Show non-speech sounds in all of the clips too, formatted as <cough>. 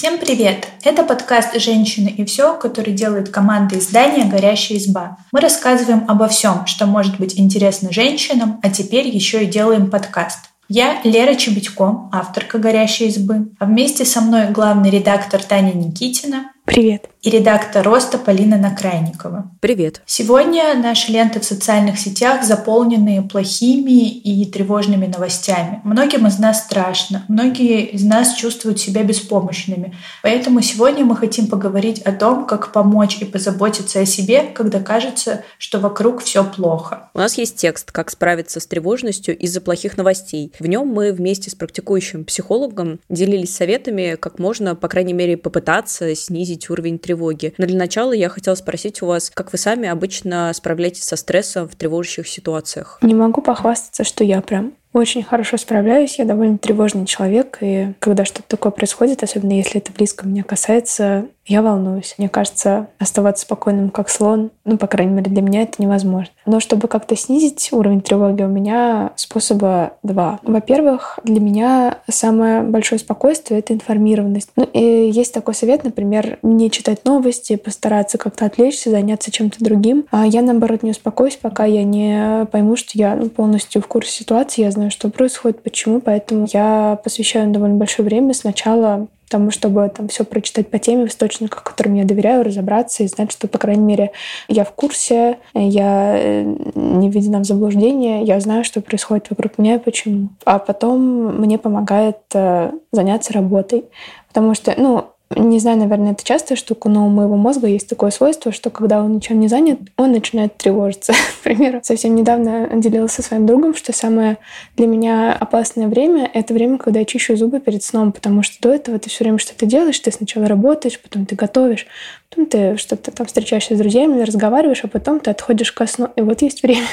Всем привет! Это подкаст «Женщины и все», который делает команда издания «Горящая изба». Мы рассказываем обо всем, что может быть интересно женщинам, а теперь еще и делаем подкаст. Я Лера Чебедько, авторка «Горящей избы», а вместе со мной главный редактор Таня Никитина. Привет и редактор «Роста» Полина Накрайникова. Привет. Сегодня наши ленты в социальных сетях заполнены плохими и тревожными новостями. Многим из нас страшно, многие из нас чувствуют себя беспомощными. Поэтому сегодня мы хотим поговорить о том, как помочь и позаботиться о себе, когда кажется, что вокруг все плохо. У нас есть текст «Как справиться с тревожностью из-за плохих новостей». В нем мы вместе с практикующим психологом делились советами, как можно, по крайней мере, попытаться снизить уровень тревожности тревоги. Но для начала я хотела спросить у вас, как вы сами обычно справляетесь со стрессом в тревожащих ситуациях? Не могу похвастаться, что я прям очень хорошо справляюсь, я довольно тревожный человек, и когда что-то такое происходит, особенно если это близко меня касается, я волнуюсь. Мне кажется, оставаться спокойным, как слон, ну, по крайней мере, для меня это невозможно. Но чтобы как-то снизить уровень тревоги, у меня способа два. Во-первых, для меня самое большое спокойствие — это информированность. Ну, и есть такой совет, например, не читать новости, постараться как-то отвлечься, заняться чем-то другим. А я, наоборот, не успокоюсь, пока я не пойму, что я ну, полностью в курсе ситуации, я знаю, что происходит, почему, поэтому я посвящаю довольно большое время сначала тому, чтобы там все прочитать по теме в источниках, которым я доверяю, разобраться и знать, что, по крайней мере, я в курсе, я э, не введена в заблуждение, я знаю, что происходит вокруг меня и почему. А потом мне помогает э, заняться работой. Потому что, ну, не знаю, наверное, это частая штука, но у моего мозга есть такое свойство, что когда он ничем не занят, он начинает тревожиться. <laughs> К примеру, совсем недавно делилась со своим другом, что самое для меня опасное время — это время, когда я чищу зубы перед сном, потому что до этого ты все время что-то делаешь, ты сначала работаешь, потом ты готовишь, Потом ты что-то там встречаешься с друзьями, разговариваешь, а потом ты отходишь ко сну. И вот есть <laughs> время,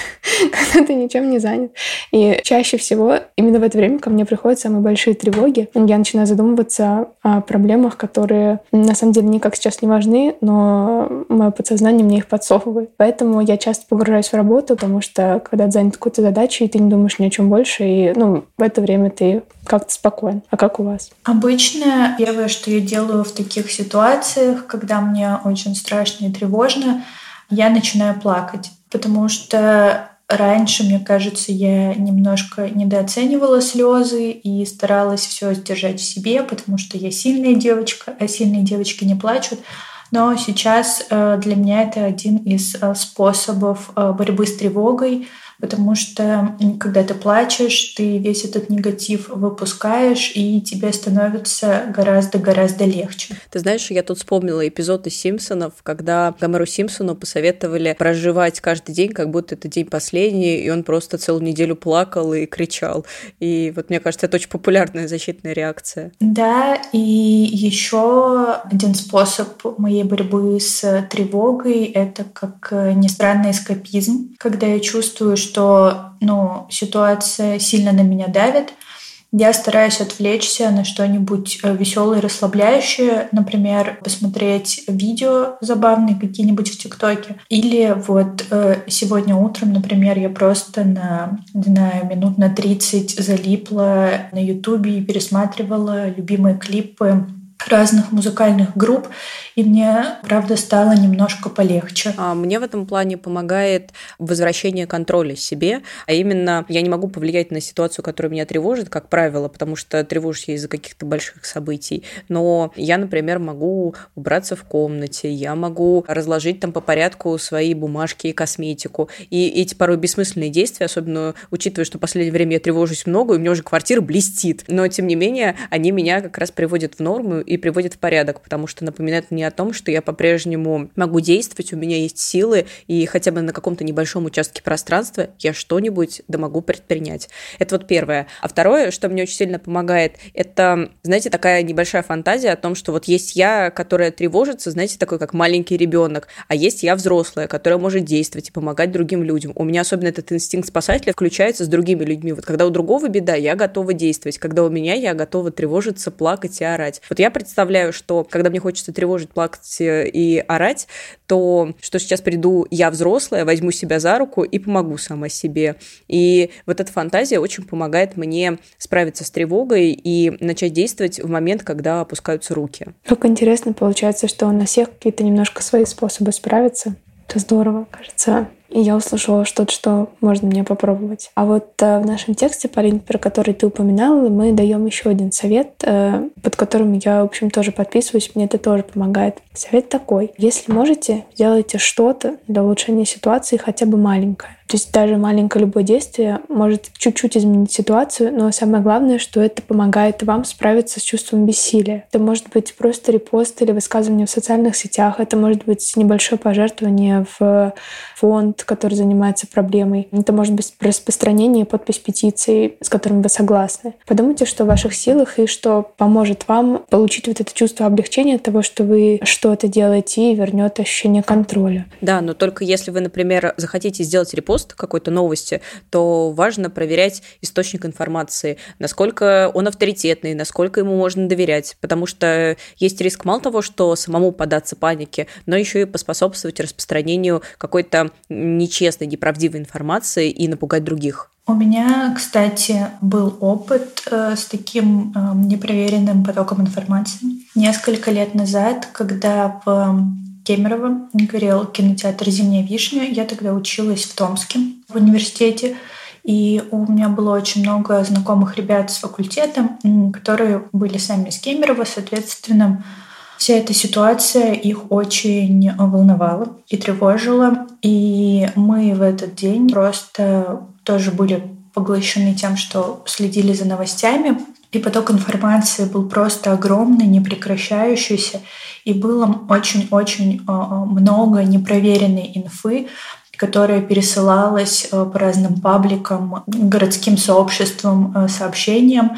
когда ты ничем не занят. И чаще всего именно в это время ко мне приходят самые большие тревоги. Я начинаю задумываться о проблемах, которые на самом деле никак сейчас не важны, но мое подсознание мне их подсовывает. Поэтому я часто погружаюсь в работу, потому что когда ты занят какой-то задачей, ты не думаешь ни о чем больше, и ну, в это время ты как-то спокоен. А как у вас? Обычно первое, что я делаю в таких ситуациях, когда мне очень страшно и тревожно, я начинаю плакать, потому что Раньше, мне кажется, я немножко недооценивала слезы и старалась все сдержать в себе, потому что я сильная девочка, а сильные девочки не плачут. Но сейчас э, для меня это один из э, способов э, борьбы с тревогой, потому что когда ты плачешь, ты весь этот негатив выпускаешь, и тебе становится гораздо-гораздо легче. Ты знаешь, я тут вспомнила эпизод из «Симпсонов», когда Гомеру Симпсону посоветовали проживать каждый день, как будто это день последний, и он просто целую неделю плакал и кричал. И вот мне кажется, это очень популярная защитная реакция. Да, и еще один способ моей борьбы с тревогой — это, как ни странно, эскапизм, когда я чувствую, что ну, ситуация сильно на меня давит, я стараюсь отвлечься на что-нибудь э, веселое расслабляющее, например, посмотреть видео забавные какие-нибудь в ТикТоке. Или вот э, сегодня утром, например, я просто на, не знаю, минут на 30 залипла на Ютубе и пересматривала любимые клипы разных музыкальных групп, и мне, правда, стало немножко полегче. А мне в этом плане помогает возвращение контроля себе, а именно я не могу повлиять на ситуацию, которая меня тревожит, как правило, потому что тревожусь я из-за каких-то больших событий, но я, например, могу убраться в комнате, я могу разложить там по порядку свои бумажки и косметику, и эти порой бессмысленные действия, особенно учитывая, что в последнее время я тревожусь много, и у меня уже квартира блестит, но, тем не менее, они меня как раз приводят в норму и приводят в порядок, потому что напоминают мне о том, что я по-прежнему могу действовать, у меня есть силы, и хотя бы на каком-то небольшом участке пространства я что-нибудь да могу предпринять. Это вот первое. А второе, что мне очень сильно помогает, это, знаете, такая небольшая фантазия о том, что вот есть я, которая тревожится, знаете, такой как маленький ребенок, а есть я взрослая, которая может действовать и помогать другим людям. У меня особенно этот инстинкт спасателя включается с другими людьми. Вот когда у другого беда, я готова действовать. Когда у меня, я готова тревожиться, плакать и орать. Вот я представляю, что когда мне хочется тревожить, плакать и орать, то что сейчас приду я взрослая, возьму себя за руку и помогу сама себе. И вот эта фантазия очень помогает мне справиться с тревогой и начать действовать в момент, когда опускаются руки. Как интересно получается, что у нас всех какие-то немножко свои способы справиться. Это здорово, кажется. И я услышала что-то, что можно мне попробовать. А вот э, в нашем тексте, Полин, про который ты упоминала, мы даем еще один совет, э, под которым я, в общем, тоже подписываюсь. Мне это тоже помогает. Совет такой. Если можете, сделайте что-то для улучшения ситуации, хотя бы маленькое. То есть даже маленькое любое действие может чуть-чуть изменить ситуацию, но самое главное, что это помогает вам справиться с чувством бессилия. Это может быть просто репост или высказывание в социальных сетях, это может быть небольшое пожертвование в фонд, который занимается проблемой. Это может быть распространение подпись петиции, с которым вы согласны. Подумайте, что в ваших силах и что поможет вам получить вот это чувство облегчения от того, что вы что-то делаете и вернет ощущение контроля. Да, но только если вы, например, захотите сделать репост, пост какой-то новости, то важно проверять источник информации, насколько он авторитетный, насколько ему можно доверять, потому что есть риск мало того, что самому податься панике, но еще и поспособствовать распространению какой-то нечестной, неправдивой информации и напугать других. У меня, кстати, был опыт э, с таким э, непроверенным потоком информации. Несколько лет назад, когда в Кемерово, горел кинотеатр «Зимняя вишня». Я тогда училась в Томске в университете. И у меня было очень много знакомых ребят с факультета, которые были сами из Кемерово, соответственно, вся эта ситуация их очень волновала и тревожила. И мы в этот день просто тоже были поглощены тем, что следили за новостями. И поток информации был просто огромный, непрекращающийся. И было очень-очень а, а, много непроверенной инфы, которая пересылалась а, по разным пабликам, городским сообществам, сообщениям.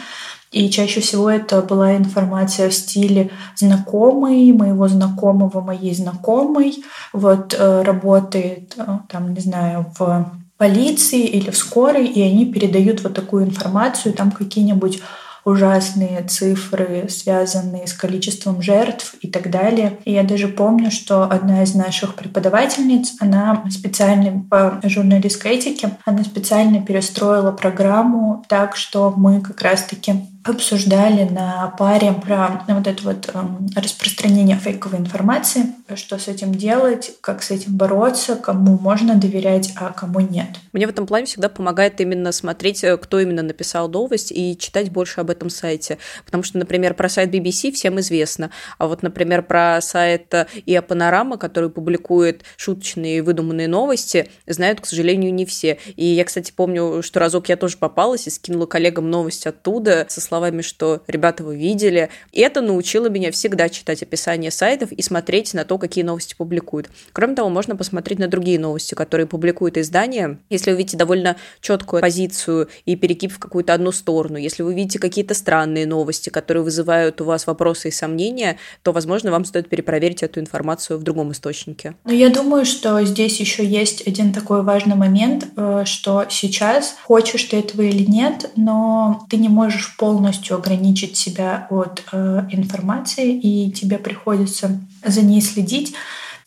И чаще всего это была информация в стиле знакомый, моего знакомого, моей знакомой, вот работает, там, не знаю, в полиции или в скорой, и они передают вот такую информацию, там какие-нибудь ужасные цифры, связанные с количеством жертв и так далее. И я даже помню, что одна из наших преподавательниц, она специально по журналистской этике, она специально перестроила программу так, что мы как раз-таки обсуждали на паре про вот это вот эм, распространение фейковой информации, что с этим делать, как с этим бороться, кому можно доверять, а кому нет. Мне в этом плане всегда помогает именно смотреть, э, кто именно написал новость и читать больше об этом сайте. Потому что, например, про сайт BBC всем известно, а вот, например, про сайт ИА Панорама, который публикует шуточные и выдуманные новости, знают, к сожалению, не все. И я, кстати, помню, что разок я тоже попалась и скинула коллегам новость оттуда со словами, что «ребята, вы видели». И это научило меня всегда читать описание сайтов и смотреть на то, какие новости публикуют. Кроме того, можно посмотреть на другие новости, которые публикуют издания. Если вы видите довольно четкую позицию и перекип в какую-то одну сторону, если вы видите какие-то странные новости, которые вызывают у вас вопросы и сомнения, то, возможно, вам стоит перепроверить эту информацию в другом источнике. Но я думаю, что здесь еще есть один такой важный момент, э, что сейчас, хочешь ты этого или нет, но ты не можешь полностью полностью ограничить себя от э, информации, и тебе приходится за ней следить.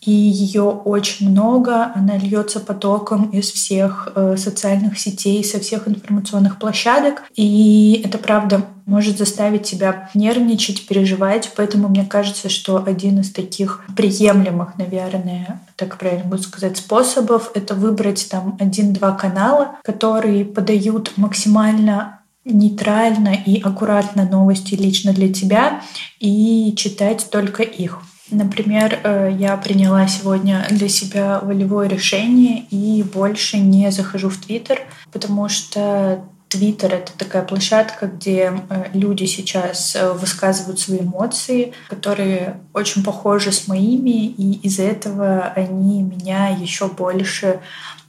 И ее очень много, она льется потоком из всех э, социальных сетей, со всех информационных площадок. И это правда может заставить тебя нервничать, переживать. Поэтому мне кажется, что один из таких приемлемых, наверное, так правильно будет сказать, способов — это выбрать там один-два канала, которые подают максимально нейтрально и аккуратно новости лично для тебя и читать только их. Например, э, я приняла сегодня для себя волевое решение и больше не захожу в Твиттер, потому что Твиттер — это такая площадка, где э, люди сейчас э, высказывают свои эмоции, которые очень похожи с моими, и из-за этого они меня еще больше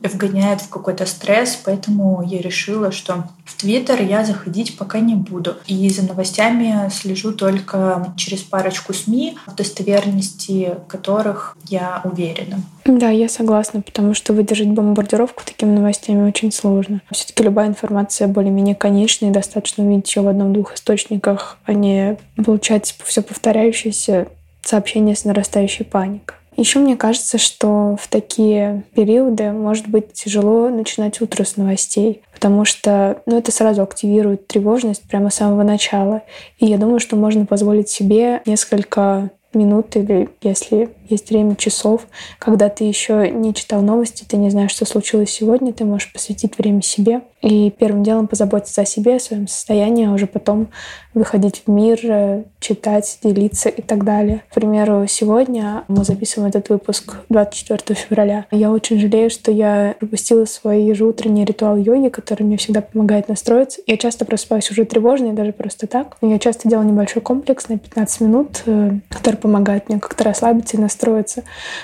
вгоняет в какой-то стресс, поэтому я решила, что в Твиттер я заходить пока не буду. И за новостями слежу только через парочку СМИ, в достоверности которых я уверена. Да, я согласна, потому что выдержать бомбардировку такими новостями очень сложно. Все-таки любая информация более-менее конечный, достаточно увидеть все в одном-двух источниках, а не получать все повторяющееся сообщение с нарастающей паникой. Еще мне кажется, что в такие периоды может быть тяжело начинать утро с новостей, потому что ну, это сразу активирует тревожность прямо с самого начала. И я думаю, что можно позволить себе несколько минут или, если есть время, часов, когда ты еще не читал новости, ты не знаешь, что случилось сегодня, ты можешь посвятить время себе и первым делом позаботиться о себе, о своем состоянии, а уже потом выходить в мир, э, читать, делиться и так далее. К примеру, сегодня мы записываем этот выпуск 24 февраля. Я очень жалею, что я пропустила свой ежеутренний ритуал йоги, который мне всегда помогает настроиться. Я часто просыпаюсь уже тревожной, даже просто так. Я часто делаю небольшой комплекс на 15 минут, э, который помогает мне как-то расслабиться и настроиться.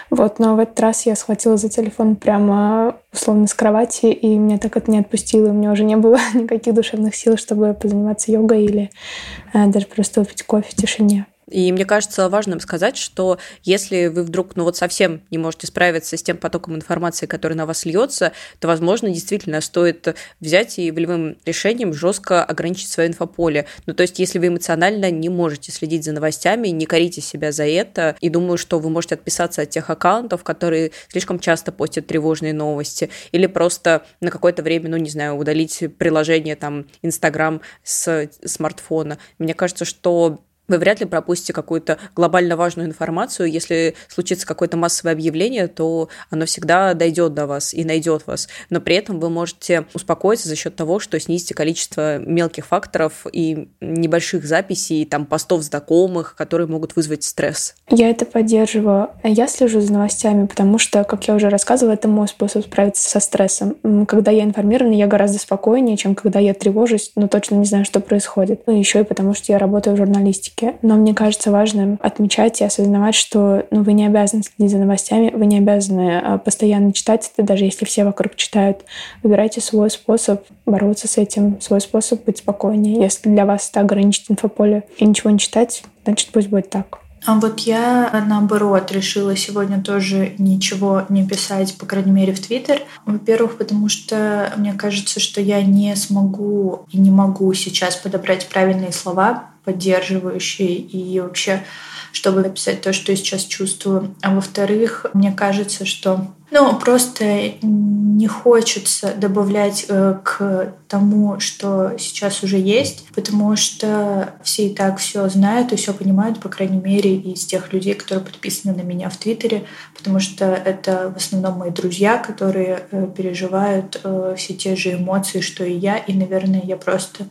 Вот, но в этот раз я схватила за телефон прямо условно с кровати, и меня так это не отпустило. У меня уже не было <laughs> никаких душевных сил, чтобы позаниматься йогой или э, даже просто выпить кофе в тишине. И мне кажется важным сказать, что если вы вдруг, ну вот совсем не можете справиться с тем потоком информации, который на вас льется, то, возможно, действительно стоит взять и волевым решением жестко ограничить свое инфополе. Ну, то есть, если вы эмоционально не можете следить за новостями, не корите себя за это, и думаю, что вы можете отписаться от тех аккаунтов, которые слишком часто постят тревожные новости, или просто на какое-то время, ну, не знаю, удалить приложение там Инстаграм с смартфона. Мне кажется, что вы вряд ли пропустите какую-то глобально важную информацию. Если случится какое-то массовое объявление, то оно всегда дойдет до вас и найдет вас. Но при этом вы можете успокоиться за счет того, что снизите количество мелких факторов и небольших записей, там, постов знакомых, которые могут вызвать стресс. Я это поддерживаю. Я слежу за новостями, потому что, как я уже рассказывала, это мой способ справиться со стрессом. Когда я информирована, я гораздо спокойнее, чем когда я тревожусь, но точно не знаю, что происходит. Ну, еще и потому, что я работаю в журналистике риски. Но мне кажется важным отмечать и осознавать, что ну, вы не обязаны следить за новостями, вы не обязаны а, постоянно читать это, даже если все вокруг читают. Выбирайте свой способ бороться с этим, свой способ быть спокойнее. Если для вас это ограничить инфополе и ничего не читать, значит пусть будет так. А вот я, наоборот, решила сегодня тоже ничего не писать, по крайней мере, в Твиттер. Во-первых, потому что мне кажется, что я не смогу и не могу сейчас подобрать правильные слова, поддерживающие и вообще чтобы описать то, что я сейчас чувствую. А во-вторых, мне кажется, что ну, просто не хочется добавлять э, к тому, что сейчас уже есть, потому что все и так все знают и все понимают, по крайней мере, из тех людей, которые подписаны на меня в Твиттере, потому что это в основном мои друзья, которые э, переживают э, все те же эмоции, что и я, и, наверное, я просто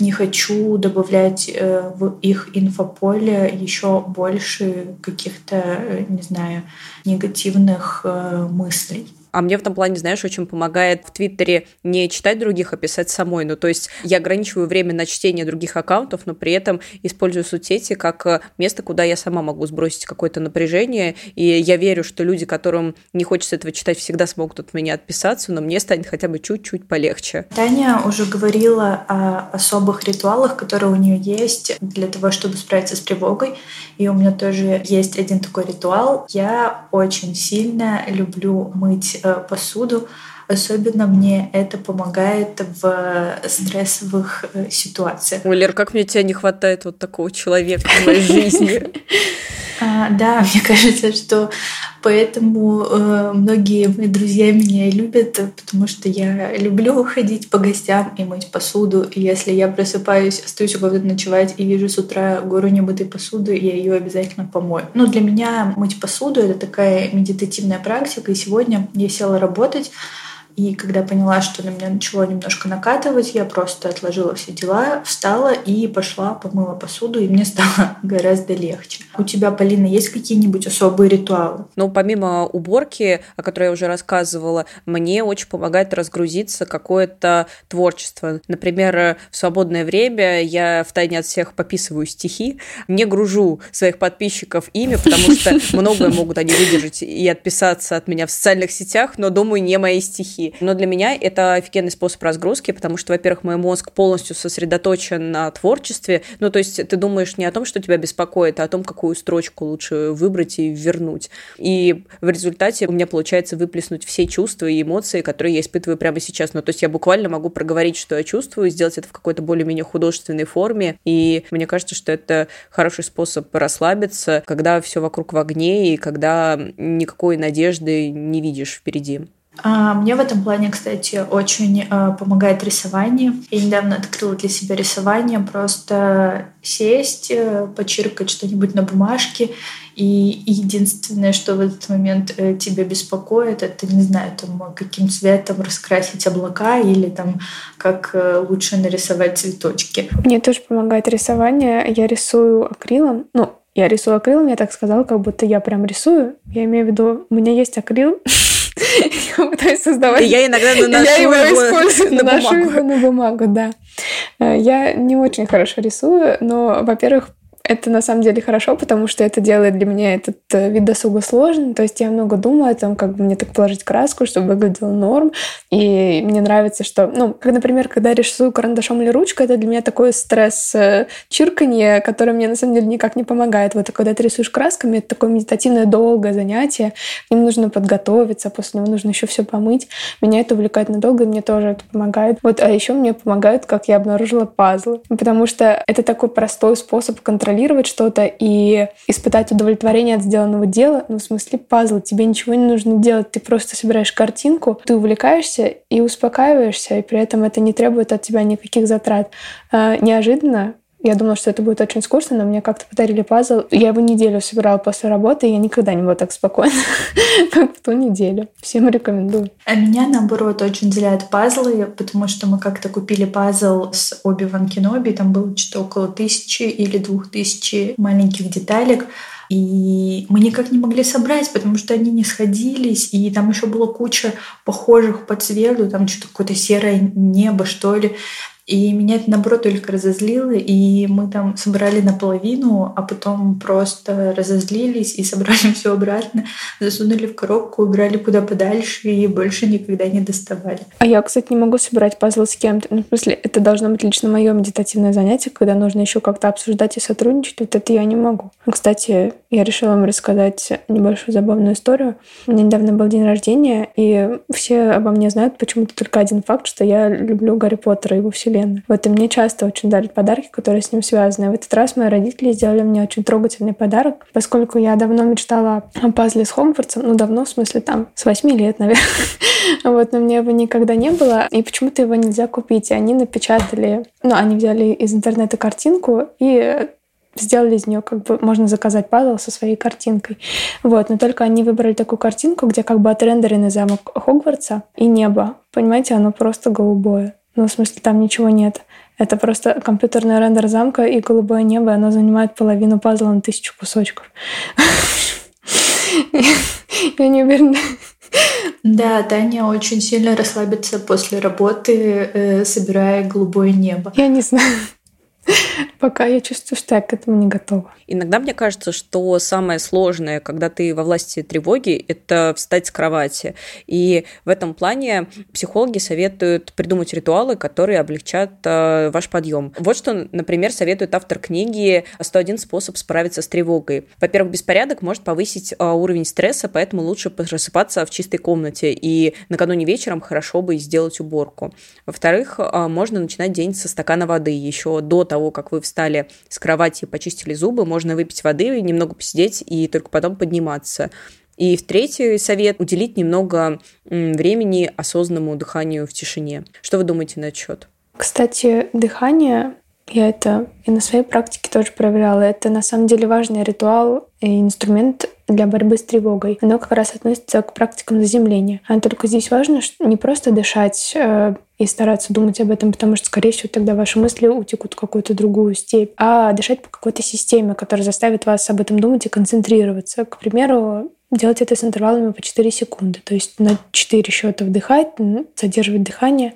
не хочу добавлять э, в их инфополе еще больше каких-то, э, не знаю, негативных э, мыслей. А мне в этом плане, знаешь, очень помогает в Твиттере не читать других, а писать самой. Ну, то есть я ограничиваю время на чтение других аккаунтов, но при этом использую соцсети как э, место, куда я сама могу сбросить какое-то напряжение. И я верю, что люди, которым не хочется этого читать, всегда смогут от меня отписаться, но мне станет хотя бы чуть-чуть полегче. Таня уже говорила о особых ритуалах, которые у нее есть для того, чтобы справиться с тревогой. И у меня тоже есть один такой ритуал. Я очень сильно люблю мыть э, посуду. Особенно мне это помогает в стрессовых э, ситуациях. Ой, Лер, как мне тебя не хватает вот такого человека в моей <laughs> жизни. А, да, мне кажется, что поэтому э, многие мои друзья меня любят, потому что я люблю ходить по гостям и мыть посуду. И если я просыпаюсь, остаюсь у кого-то ночевать и вижу с утра гору немытой посуды, я ее обязательно помою. Ну, для меня мыть посуду — это такая медитативная практика. И сегодня я села работать, и когда поняла, что на меня начало немножко накатывать, я просто отложила все дела, встала и пошла, помыла посуду, и мне стало <laughs> гораздо легче. У тебя, Полина, есть какие-нибудь особые ритуалы? Ну, помимо уборки, о которой я уже рассказывала, мне очень помогает разгрузиться какое-то творчество. Например, в свободное время я втайне от всех пописываю стихи, не гружу своих подписчиков ими, потому что <laughs> многое могут они выдержать и отписаться от меня в социальных сетях, но, думаю, не мои стихи. Но для меня это офигенный способ разгрузки, потому что, во-первых, мой мозг полностью сосредоточен на творчестве. Ну, то есть ты думаешь не о том, что тебя беспокоит, а о том, какую строчку лучше выбрать и вернуть. И в результате у меня получается выплеснуть все чувства и эмоции, которые я испытываю прямо сейчас. Ну, то есть я буквально могу проговорить, что я чувствую, сделать это в какой-то более-менее художественной форме. И мне кажется, что это хороший способ расслабиться, когда все вокруг в огне и когда никакой надежды не видишь впереди. А мне в этом плане, кстати, очень э, помогает рисование. Я недавно открыла для себя рисование, просто сесть, э, почиркать что-нибудь на бумажке. И единственное, что в этот момент э, тебя беспокоит, это, не знаю, там, каким цветом раскрасить облака или там, как лучше нарисовать цветочки. Мне тоже помогает рисование. Я рисую акрилом. Ну, я рисую акрилом, я так сказала, как будто я прям рисую. Я имею в виду, у меня есть акрил, <laughs> <laughs> пытаюсь создавать... И я иногда <laughs> наношу я его, его использую, на наношу бумагу. его на бумагу, да. Э, я не очень хорошо рисую, но, во-первых, это на самом деле хорошо, потому что это делает для меня этот э, вид досуга сложным. То есть я много думаю о том, как бы мне так положить краску, чтобы выглядело норм. И мне нравится, что, ну, как, например, когда рисую карандашом или ручкой, это для меня такой стресс э, чирканье, которое мне на самом деле никак не помогает. Вот когда ты рисуешь красками, это такое медитативное долгое занятие. К ним нужно подготовиться, после него нужно еще все помыть. Меня это увлекает надолго, и мне тоже это помогает. Вот, а еще мне помогают, как я обнаружила пазлы. Потому что это такой простой способ контролировать контролировать что-то и испытать удовлетворение от сделанного дела, ну, в смысле пазл, тебе ничего не нужно делать, ты просто собираешь картинку, ты увлекаешься и успокаиваешься, и при этом это не требует от тебя никаких затрат. А, неожиданно я думала, что это будет очень скучно, но мне как-то подарили пазл. Я его неделю собирала после работы, и я никогда не была так спокойна, <laughs> как в ту неделю. Всем рекомендую. А меня, наоборот, очень злят пазлы, потому что мы как-то купили пазл с Оби-Ван Кеноби, там было что-то около тысячи или двух тысяч маленьких деталек, и мы никак не могли собрать, потому что они не сходились, и там еще было куча похожих по цвету, там что-то какое-то серое небо, что ли. И меня это, наоборот, только разозлило, и мы там собрали наполовину, а потом просто разозлились и собрали <laughs> все обратно, засунули в коробку, убрали куда подальше и больше никогда не доставали. А я, кстати, не могу собирать пазлы с кем-то. Ну, в смысле, это должно быть лично мое медитативное занятие, когда нужно еще как-то обсуждать и сотрудничать. Вот это я не могу. Кстати, я решила вам рассказать небольшую забавную историю. У меня недавно был день рождения, и все обо мне знают почему-то только один факт, что я люблю Гарри Поттера и его вселенную. Вот и мне часто очень дарят подарки, которые с ним связаны. В этот раз мои родители сделали мне очень трогательный подарок, поскольку я давно мечтала о пазле с Хогвартсом, ну давно, в смысле там, с 8 лет, наверное. <laughs> Вот, но мне его никогда не было, и почему-то его нельзя купить. И они напечатали, ну, они взяли из интернета картинку и сделали из нее, как бы можно заказать пазл со своей картинкой. Вот, но только они выбрали такую картинку, где как бы отрендеренный замок Хогвартса и небо. Понимаете, оно просто голубое. Ну, в смысле, там ничего нет. Это просто компьютерный рендер замка и голубое небо, оно занимает половину пазла на тысячу кусочков. <laughs> Я не уверена. Да, Таня очень сильно расслабится после работы, э, собирая голубое небо. Я не знаю. <laughs> Пока я чувствую, что я к этому не готова. Иногда мне кажется, что самое сложное, когда ты во власти тревоги, это встать с кровати. И в этом плане психологи советуют придумать ритуалы, которые облегчат э, ваш подъем. Вот что, например, советует автор книги «101 способ справиться с тревогой». Во-первых, беспорядок может повысить э, уровень стресса, поэтому лучше просыпаться в чистой комнате. И накануне вечером хорошо бы сделать уборку. Во-вторых, э, можно начинать день со стакана воды еще до того, как вы встали с кровати и почистили зубы, можно выпить воды, немного посидеть и только потом подниматься. И в третий совет – уделить немного времени осознанному дыханию в тишине. Что вы думаете на счет? Кстати, дыхание я это и на своей практике тоже проверяла. Это на самом деле важный ритуал и инструмент для борьбы с тревогой. Оно как раз относится к практикам заземления. А только здесь важно не просто дышать э, и стараться думать об этом, потому что, скорее всего, тогда ваши мысли утекут в какую-то другую степь, а дышать по какой-то системе, которая заставит вас об этом думать и концентрироваться. К примеру, делать это с интервалами по 4 секунды. То есть на 4 счета вдыхать, задерживать дыхание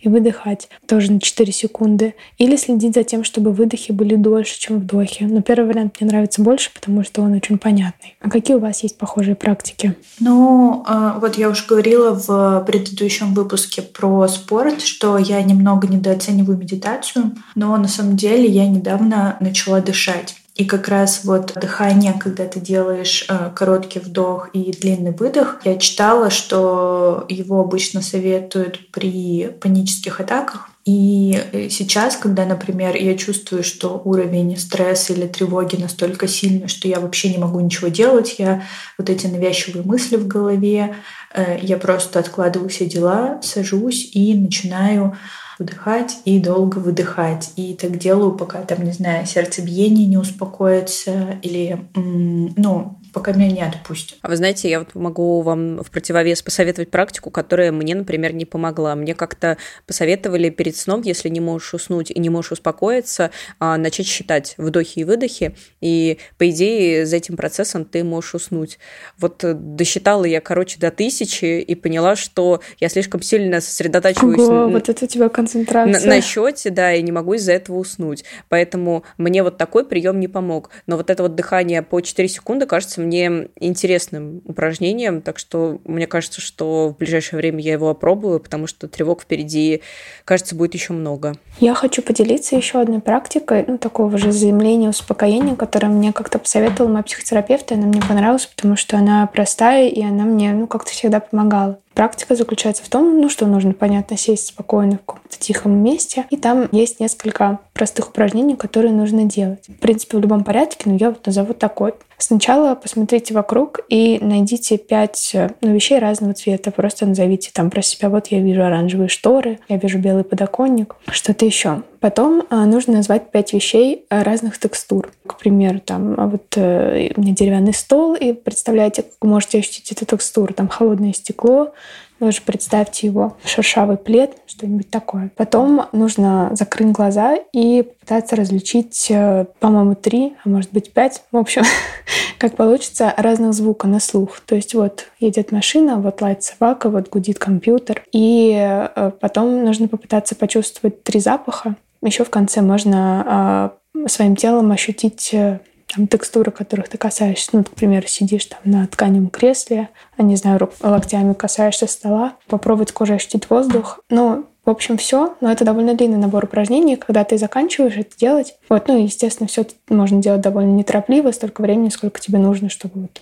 и выдыхать тоже на 4 секунды. Или следить за тем, чтобы выдохи были дольше, чем вдохи. Но первый вариант мне нравится больше, потому что он очень понятный. А какие у вас есть похожие практики? Ну, а, вот я уже говорила в предыдущем выпуске про спорт, что я немного недооцениваю медитацию, но на самом деле я недавно начала дышать. И как раз вот дыхание, когда ты делаешь э, короткий вдох и длинный выдох, я читала, что его обычно советуют при панических атаках. И сейчас, когда, например, я чувствую, что уровень стресса или тревоги настолько сильный, что я вообще не могу ничего делать, я вот эти навязчивые мысли в голове, э, я просто откладываю все дела, сажусь и начинаю вдыхать и долго выдыхать. И так делаю, пока там, не знаю, сердцебиение не успокоится или, ну, пока меня не отпустят. А вы знаете, я вот могу вам в противовес посоветовать практику, которая мне, например, не помогла. Мне как-то посоветовали перед сном, если не можешь уснуть и не можешь успокоиться, а, начать считать вдохи и выдохи, и, по идее, за этим процессом ты можешь уснуть. Вот э, досчитала я, короче, до тысячи и поняла, что я слишком сильно сосредотачиваюсь Ого, на, вот это у тебя концентрация. На, на счете, да, и не могу из-за этого уснуть. Поэтому мне вот такой прием не помог. Но вот это вот дыхание по 4 секунды кажется мне интересным упражнением, так что мне кажется, что в ближайшее время я его опробую, потому что тревог впереди, кажется, будет еще много. Я хочу поделиться еще одной практикой, ну, такого же заземления, успокоения, которое мне как-то посоветовал мой психотерапевт, и она мне понравилась, потому что она простая, и она мне, ну, как-то всегда помогала. Практика заключается в том, ну, что нужно, понятно, сесть спокойно в каком-то тихом месте. И там есть несколько простых упражнений, которые нужно делать. В принципе, в любом порядке, но я вот назову такой. Сначала посмотрите вокруг и найдите пять ну, вещей разного цвета. Просто назовите там про себя. Вот я вижу оранжевые шторы, я вижу белый подоконник, что-то еще. Потом а, нужно назвать пять вещей разных текстур. К примеру, там а вот э, у меня деревянный стол, и представляете, как вы можете ощутить эту текстуру. Там холодное стекло, тоже представьте его шершавый плед, что-нибудь такое. Потом нужно закрыть глаза и попытаться различить, э, по-моему, три, а может быть пять, в общем, <laughs> как получится, разных звуков на слух. То есть вот едет машина, вот лает собака, вот гудит компьютер. И э, потом нужно попытаться почувствовать три запаха. Еще в конце можно а, своим телом ощутить э, там, текстуры, которых ты касаешься. Ну, например, сидишь там на тканевом кресле, а не знаю, рук, локтями касаешься стола, попробовать кожей ощутить воздух. Ну, в общем, все, но это довольно длинный набор упражнений, когда ты заканчиваешь это делать. Вот, ну, естественно, все можно делать довольно неторопливо, столько времени, сколько тебе нужно, чтобы вот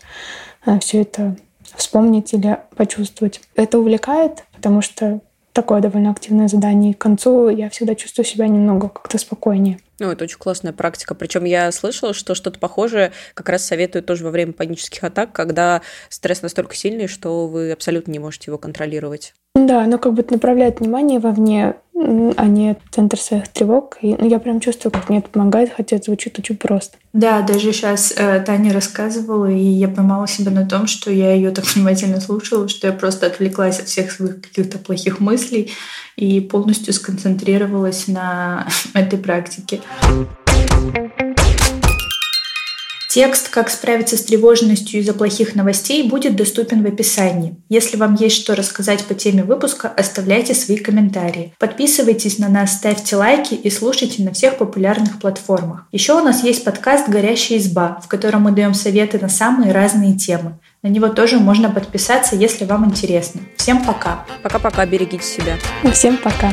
а, все это вспомнить или почувствовать. Это увлекает, потому что такое довольно активное задание. И к концу я всегда чувствую себя немного как-то спокойнее. Ну, это очень классная практика. Причем я слышала, что что-то похожее как раз советуют тоже во время панических атак, когда стресс настолько сильный, что вы абсолютно не можете его контролировать. Да, оно как бы направляет внимание вовне, а не центр своих тревог. И ну, я прям чувствую, как мне это помогает, хотя это звучит очень просто. Да, даже сейчас э, Таня рассказывала, и я поймала себя на том, что я ее так <laughs> внимательно слушала, что я просто отвлеклась от всех своих каких-то плохих мыслей и полностью сконцентрировалась на <laughs> этой практике. Текст «Как справиться с тревожностью из-за плохих новостей» будет доступен в описании. Если вам есть что рассказать по теме выпуска, оставляйте свои комментарии. Подписывайтесь на нас, ставьте лайки и слушайте на всех популярных платформах. Еще у нас есть подкаст «Горящая изба», в котором мы даем советы на самые разные темы. На него тоже можно подписаться, если вам интересно. Всем пока. Пока-пока, берегите себя. Всем пока.